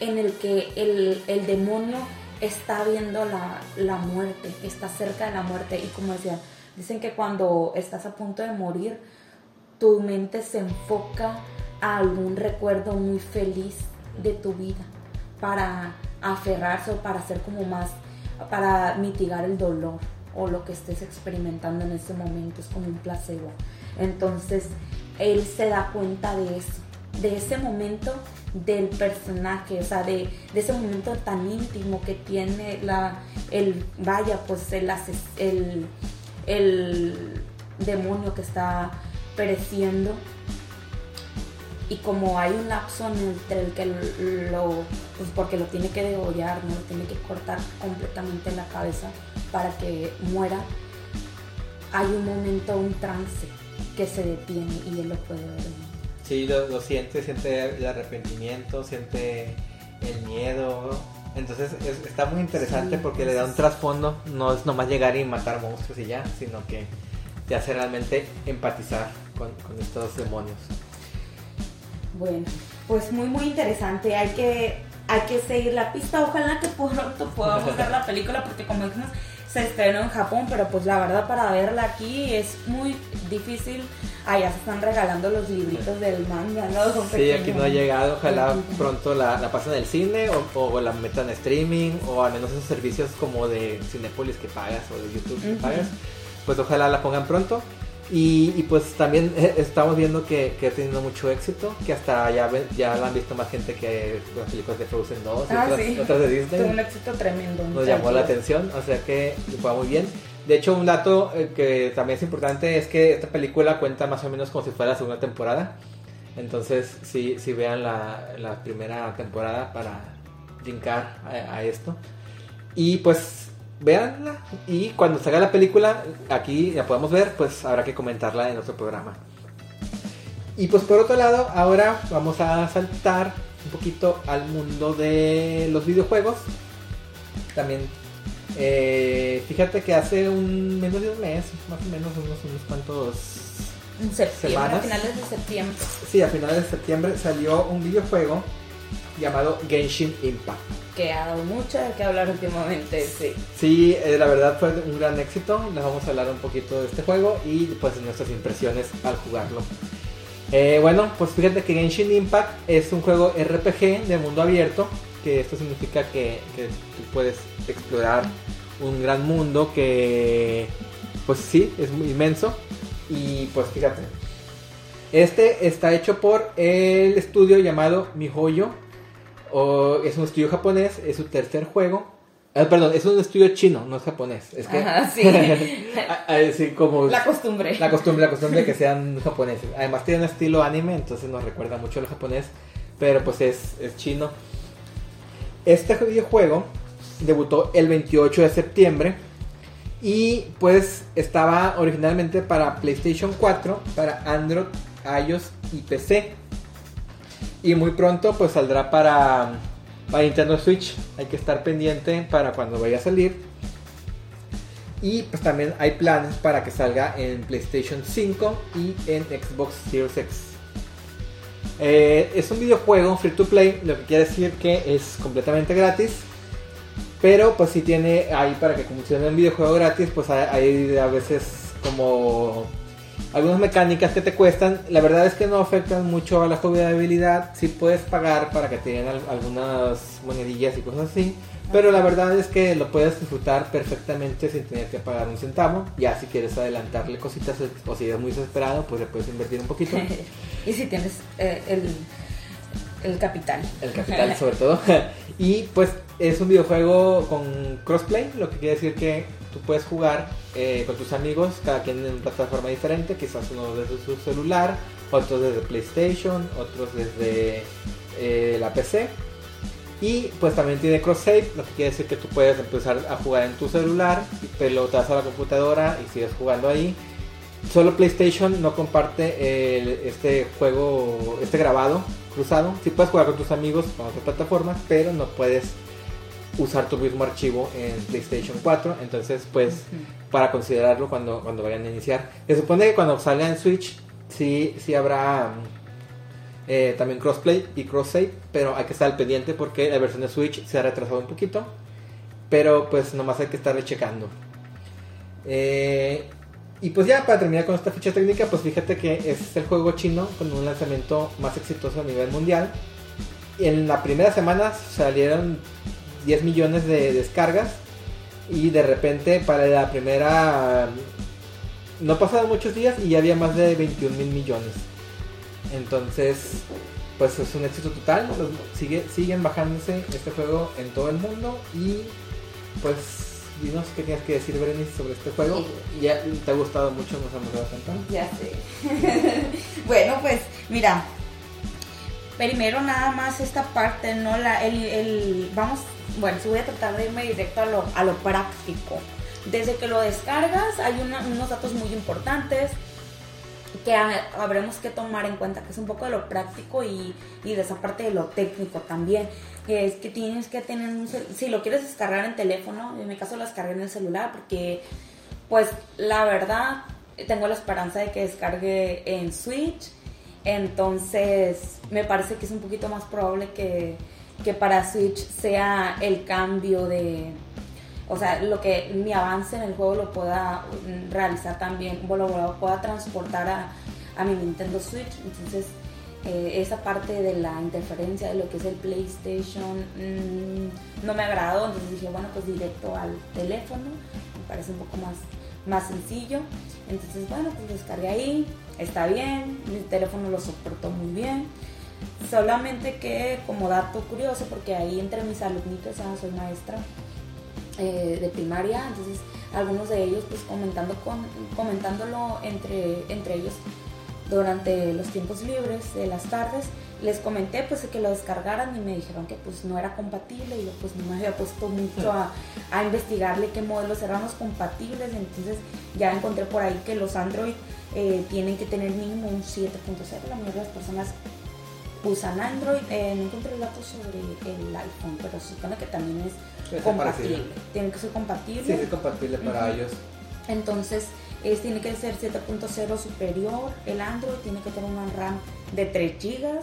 en el que el, el demonio está viendo la, la muerte, está cerca de la muerte. Y como decía, dicen que cuando estás a punto de morir, tu mente se enfoca a algún recuerdo muy feliz de tu vida para aferrarse o para hacer como más, para mitigar el dolor o lo que estés experimentando en ese momento, es como un placebo. Entonces, él se da cuenta de eso, de ese momento del personaje, o sea, de, ese momento tan íntimo que tiene la, el, vaya, pues el, el demonio que está pereciendo y como hay un lapso entre el que lo, pues porque lo tiene que degollar, ¿no? Lo tiene que cortar completamente la cabeza para que muera, hay un momento, un trance que se detiene y él lo puede ver. Sí, lo, lo siente, siente el arrepentimiento, siente el miedo. Entonces es- está muy interesante Sí, porque le da un trasfondo. No es nomás llegar y matar monstruos y ya, sino que te hace realmente empatizar con, con estos demonios. Bueno, pues muy muy interesante. Hay que hay que seguir la pista. Ojalá que pronto podamos ver la película porque como dijimos se estrenó en Japón, pero pues la verdad para verla aquí es muy difícil. Allá se están regalando los libritos del manga, ¿no? Son Sí, aquí no ha llegado. Ojalá pronto la, la pasen en el cine o, o la metan en streaming o al menos esos servicios como de Cinepolis que pagas o de YouTube que pagas. Pues ojalá la pongan pronto. Y, y pues también eh, estamos viendo que, que ha tenido mucho éxito, que hasta ya, ya la han visto más gente que las películas de Frozen 2 y Ah, otras, sí. otras de Tuvo un Disney. éxito tremendo. Nos llamó la atención, o sea que fue muy bien. De hecho, un dato eh, que también es importante es que esta película cuenta más o menos como si fuera la segunda temporada. Entonces, sí, sí vean la, la primera temporada para brincar a, a esto. Y pues, véanla. Y cuando salga la película, aquí la podemos ver, pues habrá que comentarla en otro programa. Y pues por otro lado, ahora vamos a saltar un poquito al mundo de los videojuegos. También, eh, fíjate que hace un menos de un mes, más o menos unos, unos cuantos En Semanas. a finales de septiembre. Sí, a finales de septiembre salió un videojuego llamado Genshin Impact. Que ha dado mucho de qué hablar últimamente, sí. Sí, eh, la verdad fue un gran éxito. Les vamos a hablar un poquito de este juego y pues nuestras impresiones al jugarlo. Eh, bueno, pues fíjate que Genshin Impact es un juego RPG de mundo abierto, que esto significa que, que tú puedes explorar un gran mundo que pues sí, es muy inmenso. Y pues fíjate, este está hecho por el estudio llamado MiHoYo. O es un estudio japonés, es su tercer juego. Ah, perdón, es un estudio chino, no es japonés. Es que Ajá, sí. así como La costumbre. la costumbre, la costumbre de que sean japoneses. Además tiene un estilo anime, entonces nos recuerda mucho al japonés, pero pues es, es chino. Este videojuego debutó el 28 de septiembre y pues estaba originalmente para PlayStation 4, para Android, iOS y PC. Y muy pronto pues saldrá para, para Nintendo Switch. Hay que estar pendiente para cuando vaya a salir. Y pues también hay planes para que salga en PlayStation 5 y en Xbox Series X. Eh, es un videojuego free to play, lo que quiere decir que es completamente gratis. Pero pues si tiene ahí para que funcione un videojuego gratis, pues hay, hay a veces como algunas mecánicas que te cuestan. La verdad es que no afectan mucho a la jugabilidad. Si puedes pagar para que te den al- algunas monedillas y cosas así. Pero la verdad es que lo puedes disfrutar perfectamente sin tener que pagar un centavo. Ya si quieres adelantarle cositas o si eres muy desesperado, pues le puedes invertir un poquito. y si tienes eh, el, el capital. El capital sobre todo. y pues es un videojuego con crossplay, lo que quiere decir que tú puedes jugar eh, con tus amigos, cada quien en una plataforma diferente, quizás uno desde su celular, otros desde PlayStation, otros desde eh, la PC. Y pues también tiene cross save, lo que quiere decir que tú puedes empezar a jugar en tu celular, pero te vas a la computadora y sigues jugando ahí. Solo PlayStation no comparte este juego, este grabado cruzado. Sí puedes jugar con tus amigos con otras plataformas, pero no puedes usar tu mismo archivo en PlayStation 4. Entonces, pues, para considerarlo cuando, cuando vayan a iniciar. Se supone que cuando salga en Switch, sí, sí habrá eh, también crossplay y cross save, pero hay que estar al pendiente porque la versión de Switch se ha retrasado un poquito. Pero pues nomás hay que estarle checando. Eh, y pues ya para terminar con esta ficha técnica, pues fíjate que es el juego chino con un lanzamiento más exitoso a nivel mundial. En la primera semana salieron 10 millones de descargas y de repente para la primera no pasaron muchos días y ya había más de 21 mil millones. Entonces, pues es un éxito total. Los- sigue, siguen bajándose este juego en todo el mundo y pues dinos qué tienes que decir Berenice sobre este juego. Ya te ha gustado mucho, nos hemos dado cuenta. Ya sé. bueno, pues mira, primero nada más esta parte, ¿no? La, el, el- vamos, bueno, sí voy a tratar de irme directo a lo, a lo práctico. Desde que lo descargas hay unos datos muy importantes que ha- habremos que tomar en cuenta, que es un poco de lo práctico y, y de esa parte de lo técnico también, es que tienes que tener un, si lo quieres descargar en teléfono, en mi caso lo descargué en el celular porque pues la verdad tengo la esperanza de que descargue en Switch, entonces me parece que es un poquito más probable que, que para Switch sea el cambio de, o sea, lo que mi avance en el juego lo pueda realizar también, lo, lo pueda transportar a, a mi Nintendo Switch, entonces eh, esa parte de la interferencia de lo que es el PlayStation mm, no me agradó, entonces dije, bueno, pues directo al teléfono, me parece un poco más, más sencillo. Entonces, bueno, pues descargué ahí, está bien, mi teléfono lo soportó muy bien. Solamente que como dato curioso, porque ahí entre mis alumnitos, ah, soy maestra eh, de primaria, entonces algunos de ellos pues comentando con, comentándolo entre, entre ellos durante los tiempos libres de las tardes les comenté pues que lo descargaran y me dijeron que pues no era compatible y yo pues no me había puesto mucho a, investigarle qué modelos eran los compatibles entonces ya encontré por ahí que los Android eh, tienen que tener mínimo un 7.0 la mayoría de las personas usan Android eh, no encontré datos sobre el iPhone pero se supone que también es compatible. tiene que ser compatible. Sí es compatible para ellos entonces es, tiene que ser 7.0 superior el Android tiene que tener una RAM de 3 GB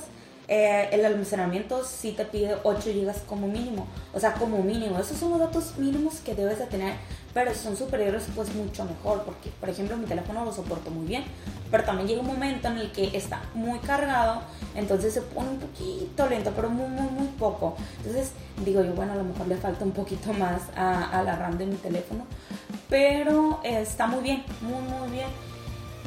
eh, el almacenamiento sí te pide 8 GB como mínimo, o sea, como mínimo. Esos son los datos mínimos que debes de tener, pero son superiores, pues mucho mejor, porque, por ejemplo, mi teléfono lo soporto muy bien, pero también llega un momento en el que está muy cargado, entonces se pone un poquito lento, pero muy, muy, muy poco. Entonces, digo yo, bueno, a lo mejor le falta un poquito más a, la RAM de mi teléfono, pero está muy bien, muy, muy bien.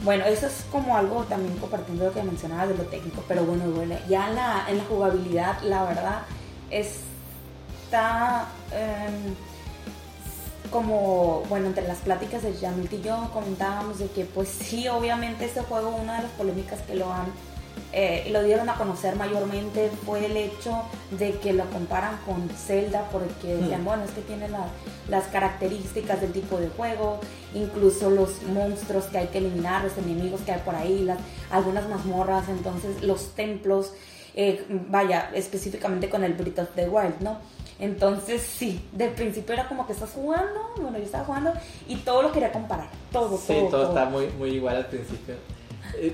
Bueno, eso es como algo también compartiendo lo que mencionabas de lo técnico, pero bueno, ya en la, en la jugabilidad, la verdad, está em, como, bueno, entre las pláticas de Jamil y yo comentábamos de que pues sí, obviamente este juego, una de las polémicas que lo han eh, lo dieron a conocer mayormente fue el hecho de que lo comparan con Zelda porque hmm. decían, bueno, es que tiene las características del tipo de juego, incluso los monstruos que hay que eliminar, los enemigos que hay por ahí, las, algunas mazmorras, entonces los templos, eh, vaya, específicamente con el Breath of the Wild, ¿no? Entonces sí, del principio era como que estás jugando, bueno, yo estaba jugando y todo lo quería comparar, todo, sí, todo. todo, está muy, muy igual al principio.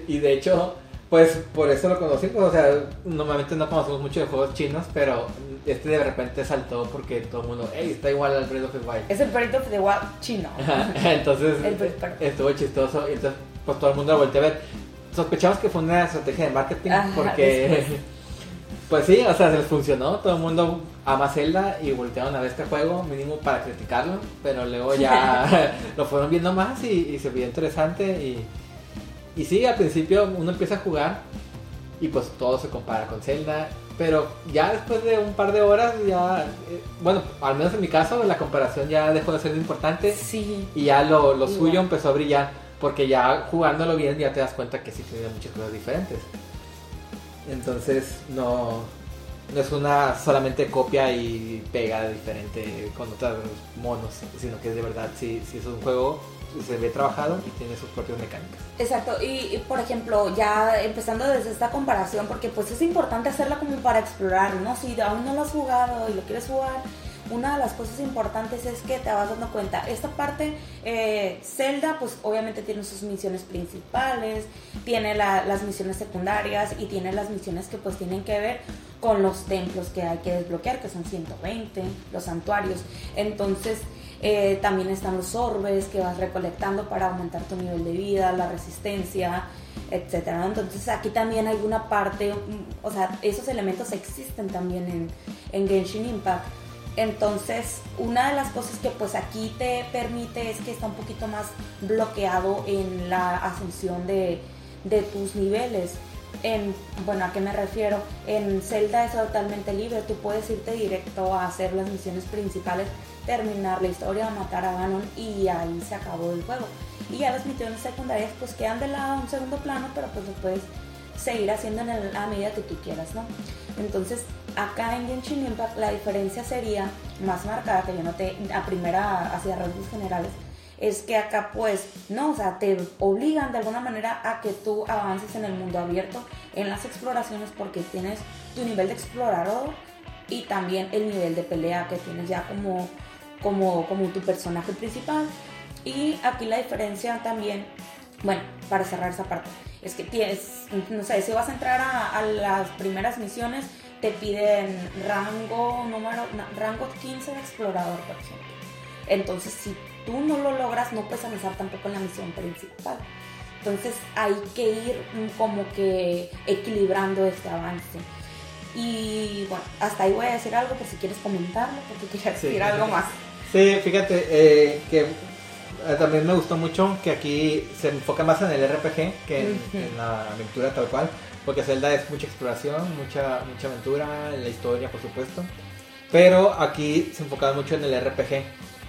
Y de hecho, pues por eso lo conocí, pues, o sea, normalmente no conocemos mucho de juegos chinos, pero este de repente saltó porque todo el mundo, hey, está igual al Breath of the Wild. Es el Breath of the Wild chino. entonces estuvo chistoso y entonces pues todo el mundo lo volteó a ver. Sospechamos que fue una estrategia de marketing porque, pues sí, o sea, se les funcionó, todo el mundo ama Zelda y voltearon a ver este juego mínimo para criticarlo, pero luego ya lo fueron viendo más y, y se vio interesante y y sí, al principio uno empieza a jugar y pues todo se compara con Zelda, pero ya después de un par de horas ya, eh, bueno, al menos en mi caso la comparación ya dejó de ser importante sí. y ya lo, lo suyo empezó a brillar, porque ya jugándolo bien ya te das cuenta que sí tiene muchas cosas diferentes. Entonces no, no es una solamente copia y pega diferente con otros monos, sino que de verdad sí, sí es un juego se ve trabajado y tiene sus propias mecánicas. Exacto, y, por ejemplo, ya empezando desde esta comparación, porque pues es importante hacerla como para explorar, ¿no? Si aún no lo has jugado y lo quieres jugar, una de las cosas importantes es que te vas dando cuenta, esta parte, eh, Zelda, pues obviamente tiene sus misiones principales, tiene las misiones secundarias y tiene las misiones que pues tienen que ver con los templos que hay que desbloquear, que son 120, los santuarios. Entonces, eh, también están los orbes que vas recolectando para aumentar tu nivel de vida, la resistencia, etcétera. Entonces aquí también hay una parte, o sea, esos elementos existen también en, en Genshin Impact. Entonces, una de las cosas que pues aquí te permite es que está un poquito más bloqueado en la ascensión de, tus niveles. En, bueno, ¿a qué me refiero? En Zelda es totalmente libre, tú puedes irte directo a hacer las misiones principales terminar la historia, matar a Ganon y ahí se acabó el juego. Y ya las misiones secundarias pues quedan de lado un segundo plano, pero pues lo puedes seguir haciendo en medida que tú quieras, ¿no? Entonces, acá en Genshin Impact la diferencia sería más marcada, que yo noté a primera, hacia rasgos generales, es que acá pues, no, o sea, te obligan de alguna manera a que tú avances en el mundo abierto, en las exploraciones, porque tienes tu nivel de explorador y también el nivel de pelea que tienes ya como como, como tu personaje principal. Y aquí la diferencia también, bueno, para cerrar esa parte, es que tienes, no sé, si vas a entrar a, las primeras misiones, te piden rango número, rango 15 de explorador, por ejemplo. Entonces, si tú no lo logras, no puedes avanzar tampoco en la misión principal. Entonces hay que ir como que equilibrando este avance. Y bueno, hasta ahí voy a decir algo por si quieres comentarlo, porque quería decir algo más. Sí, fíjate eh, que también me gustó mucho que aquí se enfoca más en el RPG que en, la aventura tal cual, porque Zelda es mucha exploración, mucha, mucha aventura, en la historia por supuesto, pero aquí se enfoca mucho en el RPG,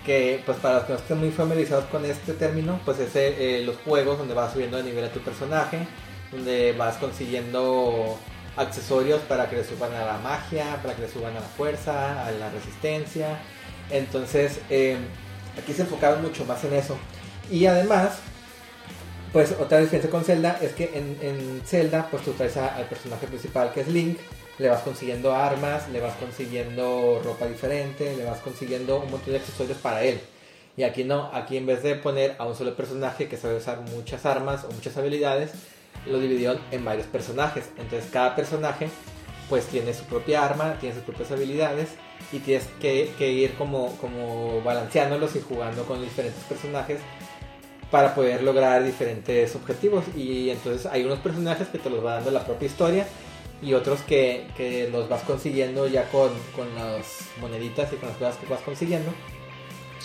que pues para los que no estén muy familiarizados con este término, pues es eh, los juegos donde vas subiendo de nivel a tu personaje donde vas consiguiendo accesorios para que le suban a la magia, para que le suban a la fuerza, a la resistencia. Entonces, eh, aquí se enfocaron mucho más en eso. Y además, pues otra diferencia con Zelda es que en, Zelda, pues tú traes al personaje principal que es Link, le vas consiguiendo armas, le vas consiguiendo ropa diferente, le vas consiguiendo un montón de accesorios para él. Y aquí no, aquí en vez de poner a un solo personaje que sabe usar muchas armas o muchas habilidades, lo dividió en varios personajes. Entonces cada personaje pues tiene su propia arma, tiene sus propias habilidades y tienes que, ir como, como balanceándolos y jugando con diferentes personajes para poder lograr diferentes objetivos. Y entonces hay unos personajes que te los va dando la propia historia y otros que, que los vas consiguiendo ya con, con las moneditas y con las cosas que vas consiguiendo.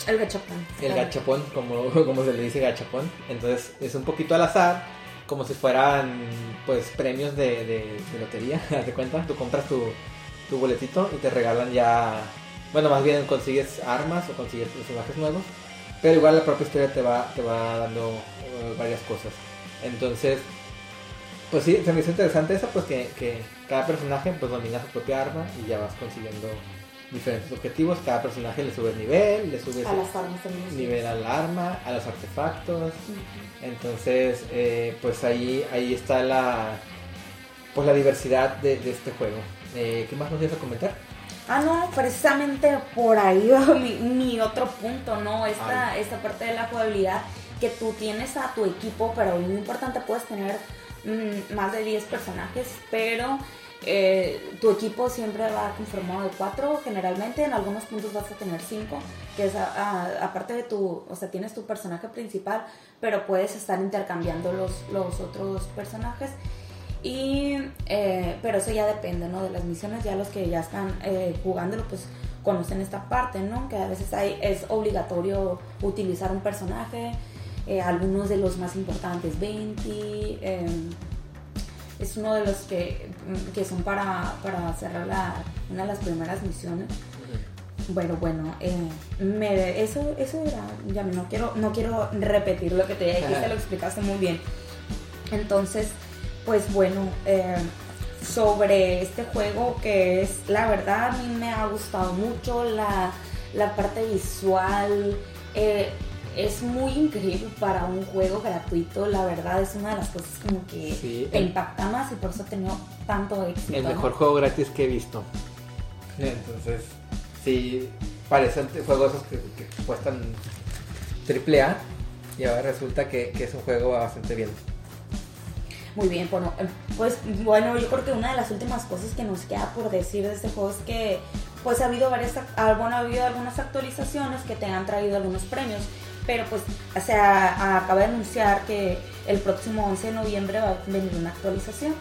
El gachapón. El gachapón, como, como se le dice gachapón. Entonces es un poquito al azar, como si fueran pues premios de, de, lotería, ¿te cuenta? Tú compras tu, tu boletito y te regalan ya, bueno, más bien consigues armas o consigues personajes nuevos, pero igual la propia historia te va, te va dando eh, varias cosas. Entonces, pues sí, se me hizo interesante eso, pues que, que cada personaje pues domina su propia arma y ya vas consiguiendo diferentes objetivos. Cada personaje le subes nivel, le subes a las armas nivel al arma, a los artefactos. Entonces, eh, pues ahí, ahí está la, pues la diversidad de, este juego. Eh, ¿Qué más nos ibas a comentar? Ah, no, precisamente por ahí mi, otro punto, ¿no? Esta, esta parte de la jugabilidad que tú tienes a tu equipo, pero muy importante, puedes tener mm, más de 10 personajes, pero eh, tu equipo siempre va conformado de cuatro, generalmente en algunos puntos vas a tener cinco, que es aparte de tu, o sea, tienes tu personaje principal, pero puedes estar intercambiando los, los otros personajes. Y, eh, pero eso ya depende, ¿no? De las misiones, ya los que ya están eh, jugándolo, pues conocen esta parte, ¿no? Que a veces hay, es obligatorio utilizar un personaje, algunos de los más importantes, 20 es uno de los que, que son para, para cerrar la, una de las primeras misiones. Bueno, bueno, eh, me, eso, eso era, ya no quiero, no quiero repetir lo que te dije, te lo explicaste muy bien. Entonces, pues bueno, eh, sobre este juego que es, la verdad, a mí me ha gustado mucho la, la parte visual. Eh, es muy increíble para un juego gratuito, la verdad es una de las cosas como que te impacta más y por eso ha tenido tanto éxito. El mejor juego gratis que he visto. Entonces, sí, parecen juegos que, que cuestan triple A y ahora resulta que, es un juego bastante bien. Muy bien, bueno, eh, pues bueno, yo creo que una de las últimas cosas que nos queda por decir de este juego es que pues ha habido varias, ah, bueno, ha habido algunas actualizaciones que te han traído algunos premios pero pues o sea, acaba de anunciar que el próximo 11 de noviembre va a venir una actualización.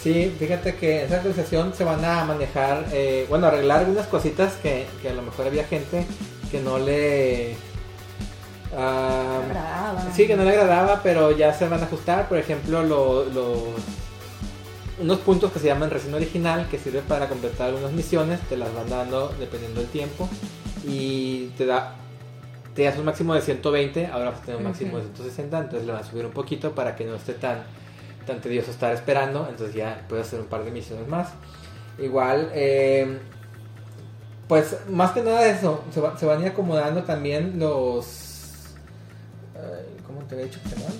Sí, fíjate que esa actualización se van a manejar, eh, bueno, arreglar algunas cositas que, a lo mejor había gente que no le... agradaba. Sí, que no le agradaba, pero ya se van a ajustar. Por ejemplo, los unos puntos que se llaman recién original, que sirve para completar algunas misiones, te las van dando dependiendo del tiempo. Y te da tenías un máximo de 120, ahora vas a tener un máximo de 160, entonces le van a subir un poquito para que no esté tan, tan tedioso estar esperando, entonces ya puedes hacer un par de misiones más. Igual, eh, pues más que nada eso, se, se van a ir acomodando también los... ¿Cómo te había dicho que llaman?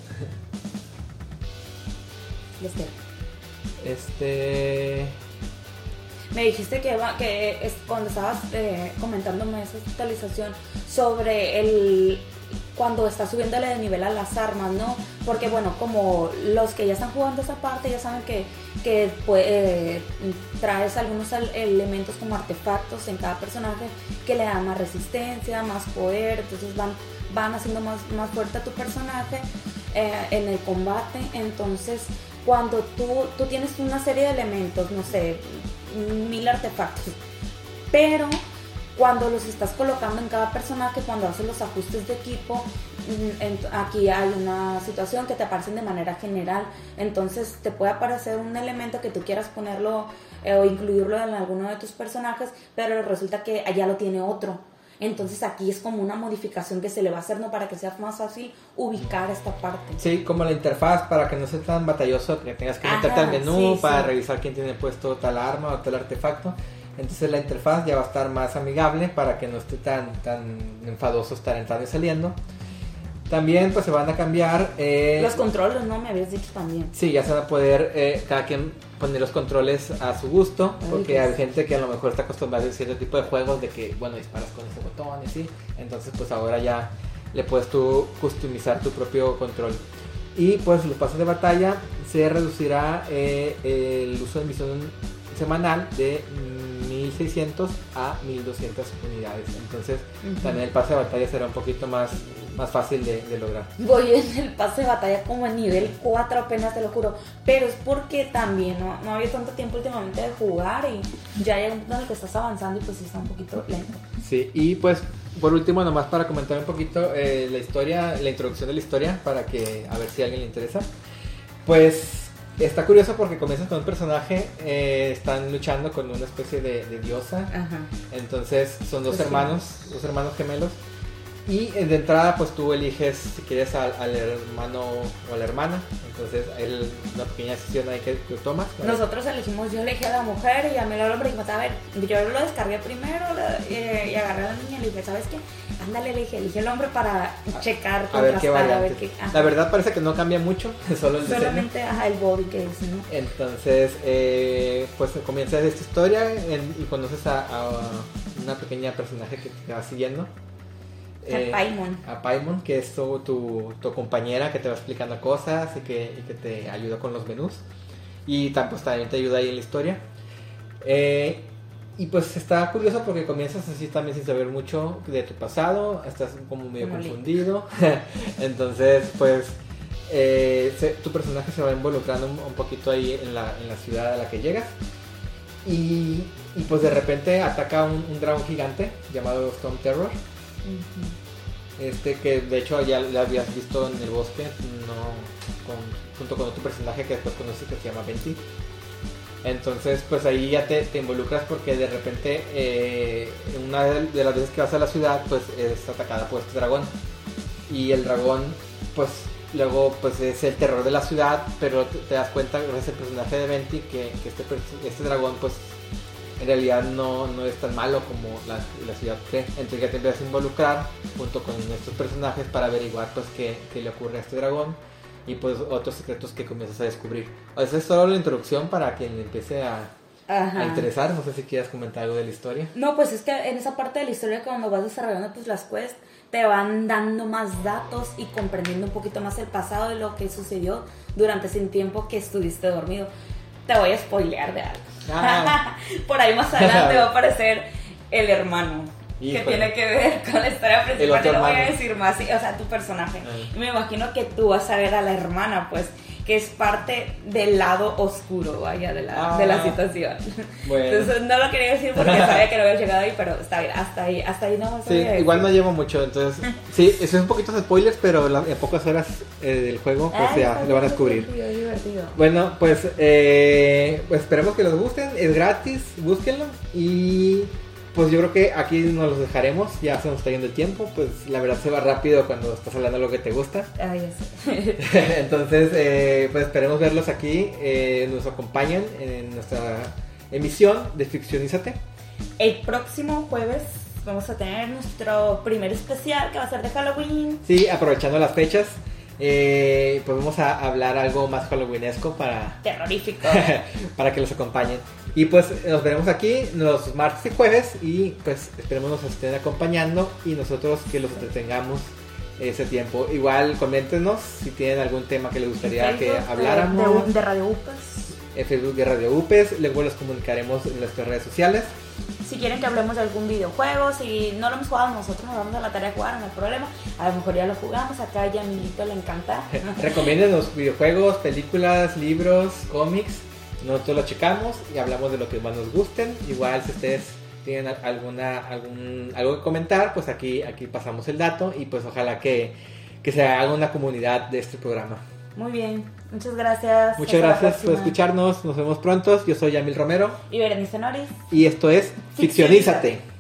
Este me dijiste que, que es cuando estabas eh, comentándome esa actualización sobre el cuando está subiéndole de nivel a las armas, ¿no? Porque bueno, como los que ya están jugando esa parte ya saben que, que pues, eh, traes algunos elementos como artefactos en cada personaje que le dan más resistencia, más poder, entonces van, van haciendo más, más fuerte a tu personaje eh, en el combate. Entonces, cuando tú, tú tienes una serie de elementos, no sé, mil artefactos. Pero cuando los estás colocando en cada personaje, cuando haces los ajustes de equipo, mm, aquí hay una situación que te aparecen de manera general. Entonces te puede aparecer un elemento que tú quieras ponerlo eh, o incluirlo en alguno de tus personajes, pero resulta que allá lo tiene otro. Entonces aquí es como una modificación que se le va a hacer, ¿no? Para que sea más fácil ubicar esta parte. Sí, como la interfaz, para que no sea tan batalloso, que tengas que meterte al menú para revisar quién tiene puesto tal arma o tal artefacto. Entonces la interfaz ya va a estar más amigable para que no esté tan, tan enfadoso estar entrando y saliendo. También pues se van a cambiar... Eh, los controles, ¿no? Me habías dicho también. Sí, ya se van a poder eh, cada quien poner los controles a su gusto, porque hay gente que a lo mejor está acostumbrada a cierto tipo de juegos de que, bueno, disparas con ese botón y así. Entonces pues ahora ya le puedes tú customizar tu propio control. Y pues los pasos de batalla se reducirá eh, el uso de misión semanal de 1600 a 1200 unidades. Entonces, también el pase de batalla será un poquito más, más fácil de, lograr. Voy en el pase de batalla como en nivel 4 apenas, te lo juro. Pero es porque también no, no había tanto tiempo últimamente de jugar y ya hay un punto en el que estás avanzando y pues está un poquito lento. Sí, y pues por último, nomás para comentar un poquito eh, la historia, la introducción de la historia, para que a ver si a alguien le interesa. Pues Está curioso porque comienzas con un personaje, eh, están luchando con una especie de, diosa. Entonces son dos pues hermanos, dos hermanos gemelos. Y de entrada, pues tú eliges si quieres al, hermano o a la hermana. Entonces, hay una pequeña decisión ahí que tú tomas. Nosotros elegimos, yo elegí a la mujer y a mí el hombre. Y a ver, yo lo descargué primero y, agarré a la niña y le dije, ¿sabes qué? Ándale, le dije, elige el hombre para checar, a ver qué La verdad parece que no cambia mucho, solo el Solamente el body que es, ¿no? Entonces, eh, pues comienzas esta historia y conoces a, a una pequeña personaje que te va siguiendo eh, a Paimon, que es tu, tu, compañera que te va explicando cosas y que, y que te ayuda con los menús. Y pues, también te ayuda ahí en la historia. Eh, y pues está curioso porque comienzas así también sin saber mucho de tu pasado, estás como medio confundido. Entonces, pues eh, tu personaje se va involucrando un, poquito ahí en la, en la, ciudad a la que llegas. Y, y pues de repente ataca un, un dragón gigante llamado Storm Terror este que de hecho ya lo habías visto en el bosque, no junto con otro personaje que después conoces que se llama Venti. Entonces, pues ahí ya te, involucras porque de repente eh, una de las veces que vas a la ciudad, pues es atacada por este dragón. Y el dragón, pues luego pues es el terror de la ciudad, pero te, das cuenta que es el personaje de Venti que, este, este dragón pues en realidad no, no es tan malo como la, la ciudad cree. Entonces ya te empiezas a involucrar junto con estos personajes para averiguar pues qué, qué le ocurre a este dragón y pues otros secretos que comienzas a descubrir. Esa es solo la introducción para quien le empiece a, a, interesar. No sé si quieras comentar algo de la historia. No, pues es que en esa parte de la historia cuando vas desarrollando pues las quests te van dando más datos y comprendiendo un poquito más el pasado de lo que sucedió durante ese tiempo que estuviste dormido. Te voy a spoilear de algo. Por ahí más adelante va a aparecer el hermano. Que tiene que ver con la historia principal. No voy a decir más, o sea, tu personaje. Ah. Y me imagino que tú vas a ver a la hermana, pues que es parte del lado oscuro, vaya, de la, de la ah, situación. Entonces no lo quería decir porque sabía que no había llegado ahí, pero está bien, hasta ahí, hasta ahí no Sí, igual no llevo mucho, entonces, sí, eso es un poquito de spoilers, pero en pocas horas eh, del juego, pues ya lo van a descubrir. Divertido, Bueno, pues, eh, pues esperemos que les gusten, es gratis, búsquenlo y pues yo creo que aquí nos los dejaremos, ya se nos está yendo el tiempo, pues la verdad se va rápido cuando estás hablando de lo que te gusta. Ah, Entonces, eh, pues esperemos verlos aquí, eh, nos acompañan en nuestra emisión de Ficcionízate. El próximo jueves vamos a tener nuestro primer especial que va a ser de Halloween. Sí, aprovechando las fechas. Eh, pues vamos a hablar algo más halloweenesco para... Terrorífico. para que los acompañen. Y pues nos veremos aquí los martes y jueves y pues esperemos nos estén acompañando y nosotros que los entretengamos ese tiempo. Igual coméntenos si tienen algún tema que les gustaría que habláramos. De, Radio UPES. En Facebook de Radio UPES, luego los comunicaremos en nuestras redes sociales. Si quieren que hablemos de algún videojuego, si no lo hemos jugado nosotros, nos damos a la tarea de jugar, no hay problema. A lo mejor ya lo jugamos, acá ya a Milito le encanta. Recomienden los videojuegos, películas, libros, cómics nosotros lo checamos y hablamos de lo que más nos gusten. Igual si ustedes tienen alguna algún algo que comentar, pues aquí aquí pasamos el dato y pues ojalá que, que se haga una comunidad de este programa. Muy bien, muchas gracias. Muchas gracias por escucharnos, nos vemos pronto. Yo soy Yamil Romero. Y Berenice Noris. Y esto es Ficcionízate.